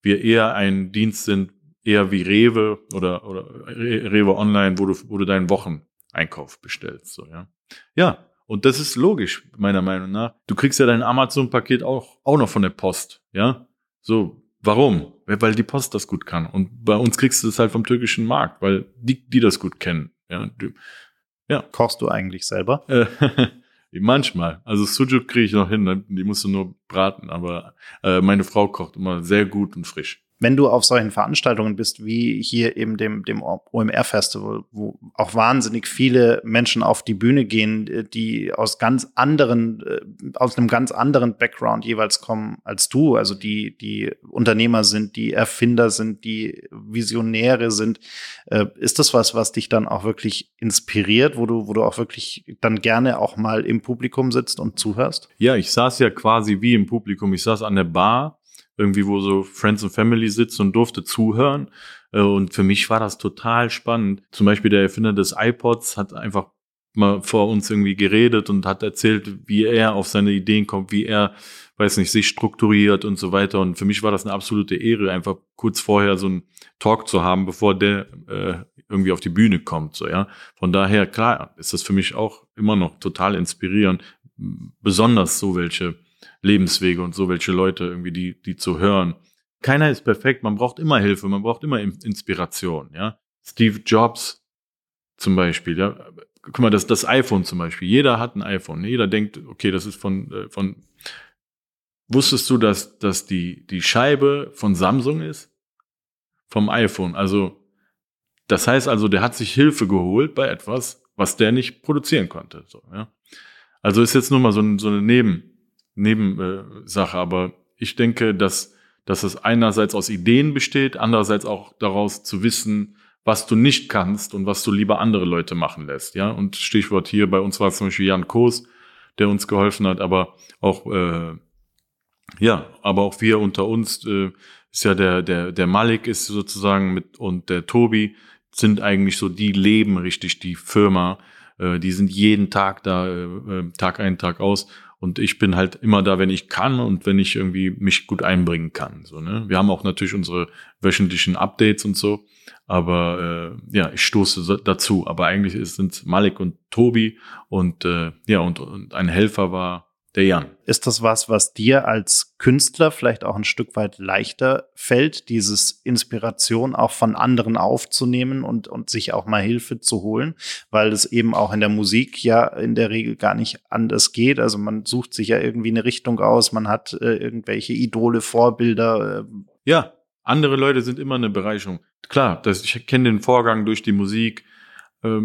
wir eher ein Dienst sind, eher wie Rewe oder, oder Rewe Online, wo du, wo du deinen Wocheneinkauf bestellst. So, ja. ja, und das ist logisch, meiner Meinung nach. Du kriegst ja dein Amazon-Paket auch, auch noch von der Post, ja. So, warum? Weil die Post das gut kann. Und bei uns kriegst du es halt vom türkischen Markt, weil die, die das gut kennen. Ja, ja. Kochst du eigentlich selber? Äh, manchmal. Also Sujuk kriege ich noch hin, ne? die musst du nur braten, aber äh, meine Frau kocht immer sehr gut und frisch wenn du auf solchen Veranstaltungen bist, wie hier eben dem, dem OMR-Festival, wo auch wahnsinnig viele Menschen auf die Bühne gehen, die aus ganz anderen, äh, aus einem ganz anderen Background jeweils kommen als du, also die, die Unternehmer sind, die Erfinder sind, die Visionäre sind, äh, ist das was, was dich dann auch wirklich inspiriert, wo du, wo du auch wirklich dann gerne auch mal im Publikum sitzt und zuhörst? Ja, ich saß ja quasi wie im Publikum. Ich saß an der Bar irgendwie, wo so Friends and Family sitzt und durfte zuhören. Äh, und für mich war das total spannend. Zum Beispiel der Erfinder des iPods hat einfach mal vor uns irgendwie geredet und hat erzählt, wie er auf seine Ideen kommt, wie er, weiß nicht, sich strukturiert und so weiter. Und für mich war das eine absolute Ehre, einfach kurz vorher so einen Talk zu haben, bevor der äh, irgendwie auf die Bühne kommt. So ja. Von daher klar ist das für mich auch immer noch total inspirierend, besonders so welche Lebenswege und so welche Leute irgendwie, die, die zu hören. Keiner ist perfekt, man braucht immer Hilfe, man braucht immer Inspiration, ja. Steve Jobs zum Beispiel, ja. Guck mal, das, das iPhone zum Beispiel. Jeder hat ein iPhone. Jeder denkt, okay, das ist von, äh, von, wusstest du, dass, dass die, die Scheibe von Samsung ist? Vom iPhone. Also, das heißt also, der hat sich Hilfe geholt bei etwas, was der nicht produzieren konnte. So, ja. Also ist jetzt nur mal so, so eine Neben, Nebensache, aber ich denke, dass, dass es einerseits aus Ideen besteht, andererseits auch daraus zu wissen, was du nicht kannst und was du lieber andere Leute machen lässt. Ja, und Stichwort hier bei uns war zum Beispiel Jan Koos, der uns geholfen hat, aber auch äh, ja, aber auch wir unter uns äh, ist ja der der der Malik ist sozusagen mit und der Tobi sind eigentlich so die leben richtig die Firma. Äh, die sind jeden Tag da, äh, äh Tag ein Tag aus und ich bin halt immer da, wenn ich kann und wenn ich irgendwie mich gut einbringen kann. So, ne? Wir haben auch natürlich unsere wöchentlichen Updates und so. Aber äh, ja, ich stoße dazu. Aber eigentlich sind Malik und Tobi und äh, ja, und, und ein Helfer war der Jan. Ist das was, was dir als Künstler vielleicht auch ein Stück weit leichter fällt, dieses Inspiration auch von anderen aufzunehmen und, und sich auch mal Hilfe zu holen? Weil es eben auch in der Musik ja in der Regel gar nicht anders geht. Also man sucht sich ja irgendwie eine Richtung aus, man hat äh, irgendwelche Idole, Vorbilder. Äh. Ja, andere Leute sind immer eine Bereicherung. Klar, das, ich kenne den Vorgang durch die Musik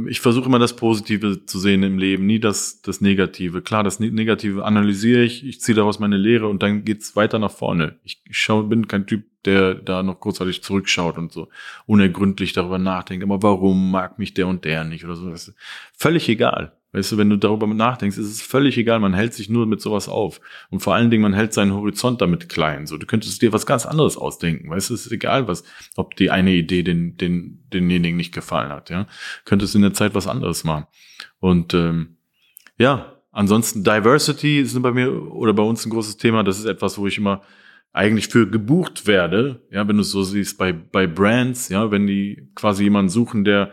ich versuche immer das Positive zu sehen im Leben, nie das, das Negative. Klar, das ne-, Negative analysiere ich, ich ziehe daraus meine Lehre und dann geht's weiter nach vorne. Ich, ich schau, bin kein Typ, der da noch kurzzeitig zurückschaut und so unergründlich darüber nachdenkt. Aber warum mag mich der und der nicht oder so? Das ist völlig egal. Weißt du, wenn du darüber nachdenkst, ist es völlig egal, man hält sich nur mit sowas auf. Und vor allen Dingen, man hält seinen Horizont damit klein. So, du könntest dir was ganz anderes ausdenken. Weißt du, es ist egal, was, ob die eine Idee den, den, denjenigen nicht gefallen hat, ja. Könntest in der Zeit was anderes machen. Und ähm, ja, ansonsten Diversity ist bei mir oder bei uns ein großes Thema. Das ist etwas, wo ich immer eigentlich für gebucht werde, ja, wenn du es so siehst, bei, bei Brands, ja, wenn die quasi jemanden suchen, der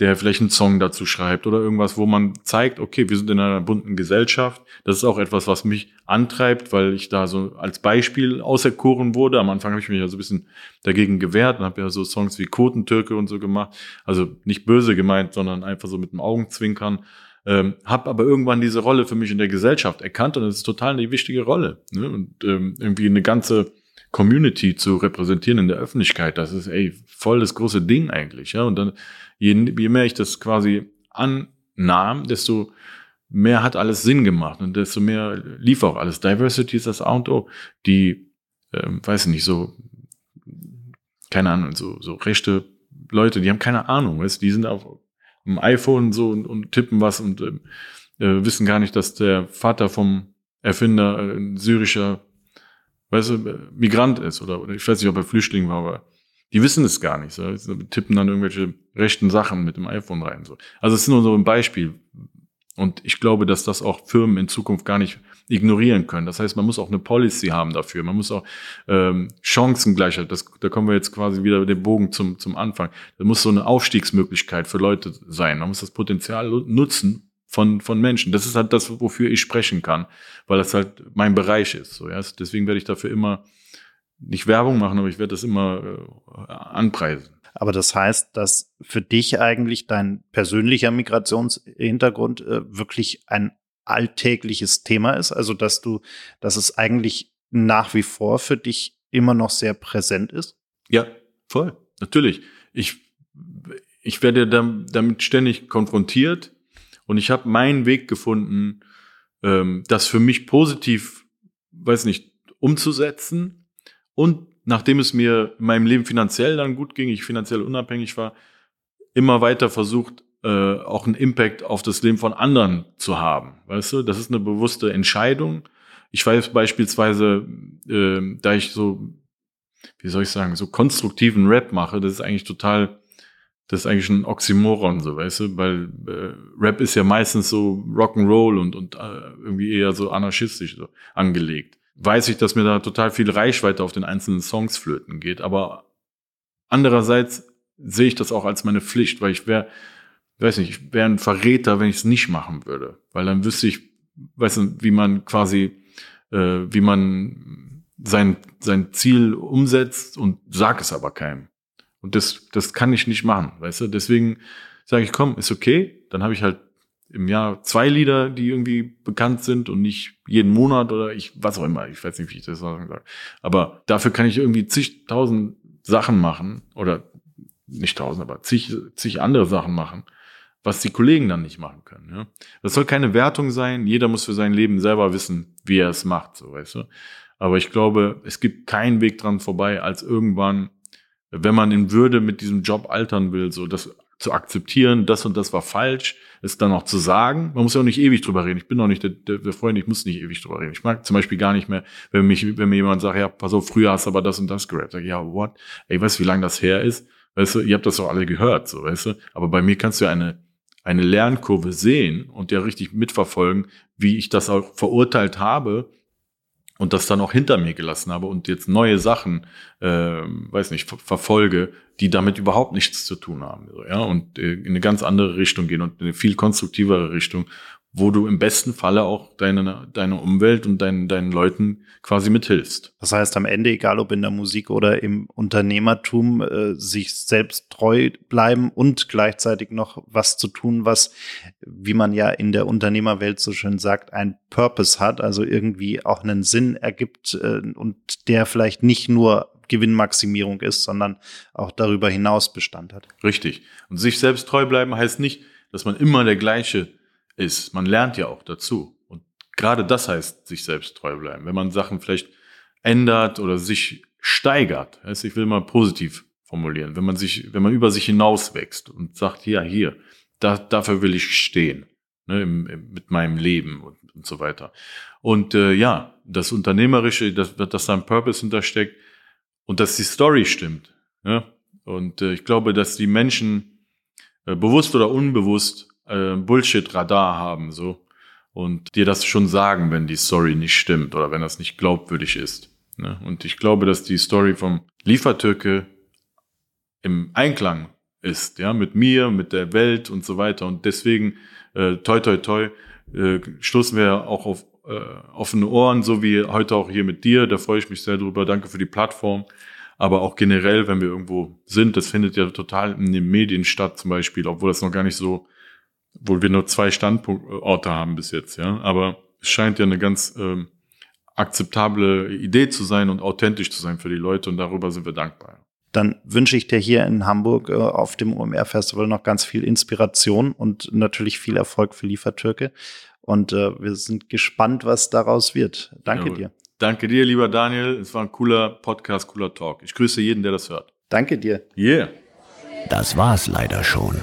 der vielleicht einen Song dazu schreibt oder irgendwas, wo man zeigt, okay, wir sind in einer bunten Gesellschaft. Das ist auch etwas, was mich antreibt, weil ich da so als Beispiel auserkoren wurde. Am Anfang habe ich mich ja so ein bisschen dagegen gewehrt und habe ja so Songs wie Kotentürke und so gemacht. Also nicht böse gemeint, sondern einfach so mit dem Augenzwinkern. Ähm, habe aber irgendwann diese Rolle für mich in der Gesellschaft erkannt und das ist total eine wichtige Rolle. Ne? Und ähm, irgendwie eine ganze Community zu repräsentieren in der Öffentlichkeit, das ist ey voll das große Ding eigentlich. Ja? Und dann je, je mehr ich das quasi annahm, desto mehr hat alles Sinn gemacht und desto mehr lief auch alles. Diversity ist das A und O. Die, ähm, weiß ich nicht, so, keine Ahnung, so, so rechte Leute, die haben keine Ahnung, weißt, die sind auf dem iPhone so und, und tippen was und ähm, äh, wissen gar nicht, dass der Vater vom Erfinder äh, ein syrischer, weißt du, Migrant ist oder, oder ich weiß nicht, ob er Flüchtling war, aber die wissen es gar nicht. So. Sie tippen dann irgendwelche rechten Sachen mit dem iPhone rein. So. Also es ist nur so ein Beispiel. Und ich glaube, dass das auch Firmen in Zukunft gar nicht ignorieren können. Das heißt, man muss auch eine Policy haben dafür. Man muss auch ähm, Chancengleichheit, das, da kommen wir jetzt quasi wieder den Bogen zum, zum Anfang. Da muss so eine Aufstiegsmöglichkeit für Leute sein. Man muss das Potenzial nutzen von, von Menschen. Das ist halt das, wofür ich sprechen kann, weil das halt mein Bereich ist. So, ja? Deswegen werde ich dafür immer nicht Werbung machen, aber ich werde das immer äh, anpreisen. Aber das heißt, dass für dich eigentlich dein persönlicher Migrationshintergrund äh, wirklich ein alltägliches Thema ist. Also dass du, dass es eigentlich nach wie vor für dich immer noch sehr präsent ist. Ja, voll. Natürlich. Ich, ich werde damit ständig konfrontiert und ich habe meinen Weg gefunden, ähm, das für mich positiv, weiß nicht, umzusetzen und nachdem es mir in meinem Leben finanziell dann gut ging, ich finanziell unabhängig war, immer weiter versucht, äh, auch einen Impact auf das Leben von anderen zu haben. Weißt du, das ist eine bewusste Entscheidung. Ich weiß beispielsweise, äh, da ich so, wie soll ich sagen, so konstruktiven Rap mache, das ist eigentlich total, das ist eigentlich ein Oxymoron, so, weißt du, weil äh, Rap ist ja meistens so Rock'n'Roll und, und äh, irgendwie eher so anarchistisch so angelegt weiß ich, dass mir da total viel Reichweite auf den einzelnen Songs flöten geht. Aber andererseits sehe ich das auch als meine Pflicht, weil ich wäre, weiß nicht, ich wäre ein Verräter, wenn ich es nicht machen würde. Weil dann wüsste ich, weißt du, wie man quasi, äh, wie man sein, sein Ziel umsetzt und sag es aber keinem. Und das, das kann ich nicht machen, weißt du? Deswegen sage ich, komm, ist okay. Dann habe ich halt im Jahr zwei Lieder, die irgendwie bekannt sind und nicht jeden Monat oder ich, was auch immer. Ich weiß nicht, wie ich das soll. Aber dafür kann ich irgendwie zigtausend Sachen machen oder nicht tausend, aber zig, zig andere Sachen machen, was die Kollegen dann nicht machen können. Ja? Das soll keine Wertung sein. Jeder muss für sein Leben selber wissen, wie er es macht, so weißt du. Aber ich glaube, es gibt keinen Weg dran vorbei, als irgendwann, wenn man in Würde mit diesem Job altern will, so das zu akzeptieren, das und das war falsch, es dann auch zu sagen. Man muss ja auch nicht ewig drüber reden. Ich bin auch nicht der, der, der Freund, ich muss nicht ewig drüber reden. Ich mag zum Beispiel gar nicht mehr, wenn mich, wenn mir jemand sagt, ja, pass auf, früher hast du aber das und das gerappt. Sag ich, ja, what? Ey, weißt du, wie lange das her ist? Weißt du, ihr habt das doch alle gehört, so, weißt du? Aber bei mir kannst du ja eine, eine Lernkurve sehen und ja richtig mitverfolgen, wie ich das auch verurteilt habe und das dann auch hinter mir gelassen habe und jetzt neue Sachen, äh, weiß nicht, ver verfolge, die damit überhaupt nichts zu tun haben. ja, und äh, in eine ganz andere Richtung gehen und in eine viel konstruktivere Richtung, wo du im besten Falle auch deine, deine Umwelt und deinen, deinen Leuten quasi mithilfst. Das heißt, am Ende, egal ob in der Musik oder im Unternehmertum, äh, sich selbst treu bleiben und gleichzeitig noch was zu tun, was, wie man ja in der Unternehmerwelt so schön sagt, ein Purpose hat, also irgendwie auch einen Sinn ergibt äh, und der vielleicht nicht nur Gewinnmaximierung ist, sondern auch darüber hinaus Bestand hat. Richtig. Und sich selbst treu bleiben heißt nicht, dass man immer der gleiche ist. Man lernt ja auch dazu. Und gerade das heißt, sich selbst treu bleiben. Wenn man Sachen vielleicht ändert oder sich steigert, heißt, ich will mal positiv formulieren, wenn man sich, wenn man über sich hinaus wächst und sagt, ja, hier, da, dafür will ich stehen, ne, im, im, mit meinem Leben und, und so weiter. Und äh, ja, das Unternehmerische, dass, dass da ein Purpose hintersteckt und dass die Story stimmt. Ne? Und äh, ich glaube, dass die Menschen äh, bewusst oder unbewusst äh, Bullshit-Radar haben, so und dir das schon sagen, wenn die Story nicht stimmt oder wenn das nicht glaubwürdig ist. Ne? Und ich glaube, dass die Story vom Liefertürke im Einklang ist, ja, mit mir, mit der Welt und so weiter. Und deswegen, äh, toi, toi, toi, äh, stoßen wir auch auf äh, offene Ohren, so wie heute auch hier mit dir. Da freue ich mich sehr drüber. Danke für die Plattform. Aber auch generell, wenn wir irgendwo sind, das findet ja total in den Medien statt, zum Beispiel, obwohl das noch gar nicht so, obwohl wir nur zwei Standorte haben bis jetzt, ja. Aber es scheint ja eine ganz ähm, akzeptable Idee zu sein und authentisch zu sein für die Leute und darüber sind wir dankbar dann wünsche ich dir hier in Hamburg äh, auf dem OMR Festival noch ganz viel Inspiration und natürlich viel Erfolg für Liefertürke. Und äh, wir sind gespannt, was daraus wird. Danke Jawohl. dir. Danke dir, lieber Daniel. Es war ein cooler Podcast, cooler Talk. Ich grüße jeden, der das hört. Danke dir. Yeah. Das war's leider schon.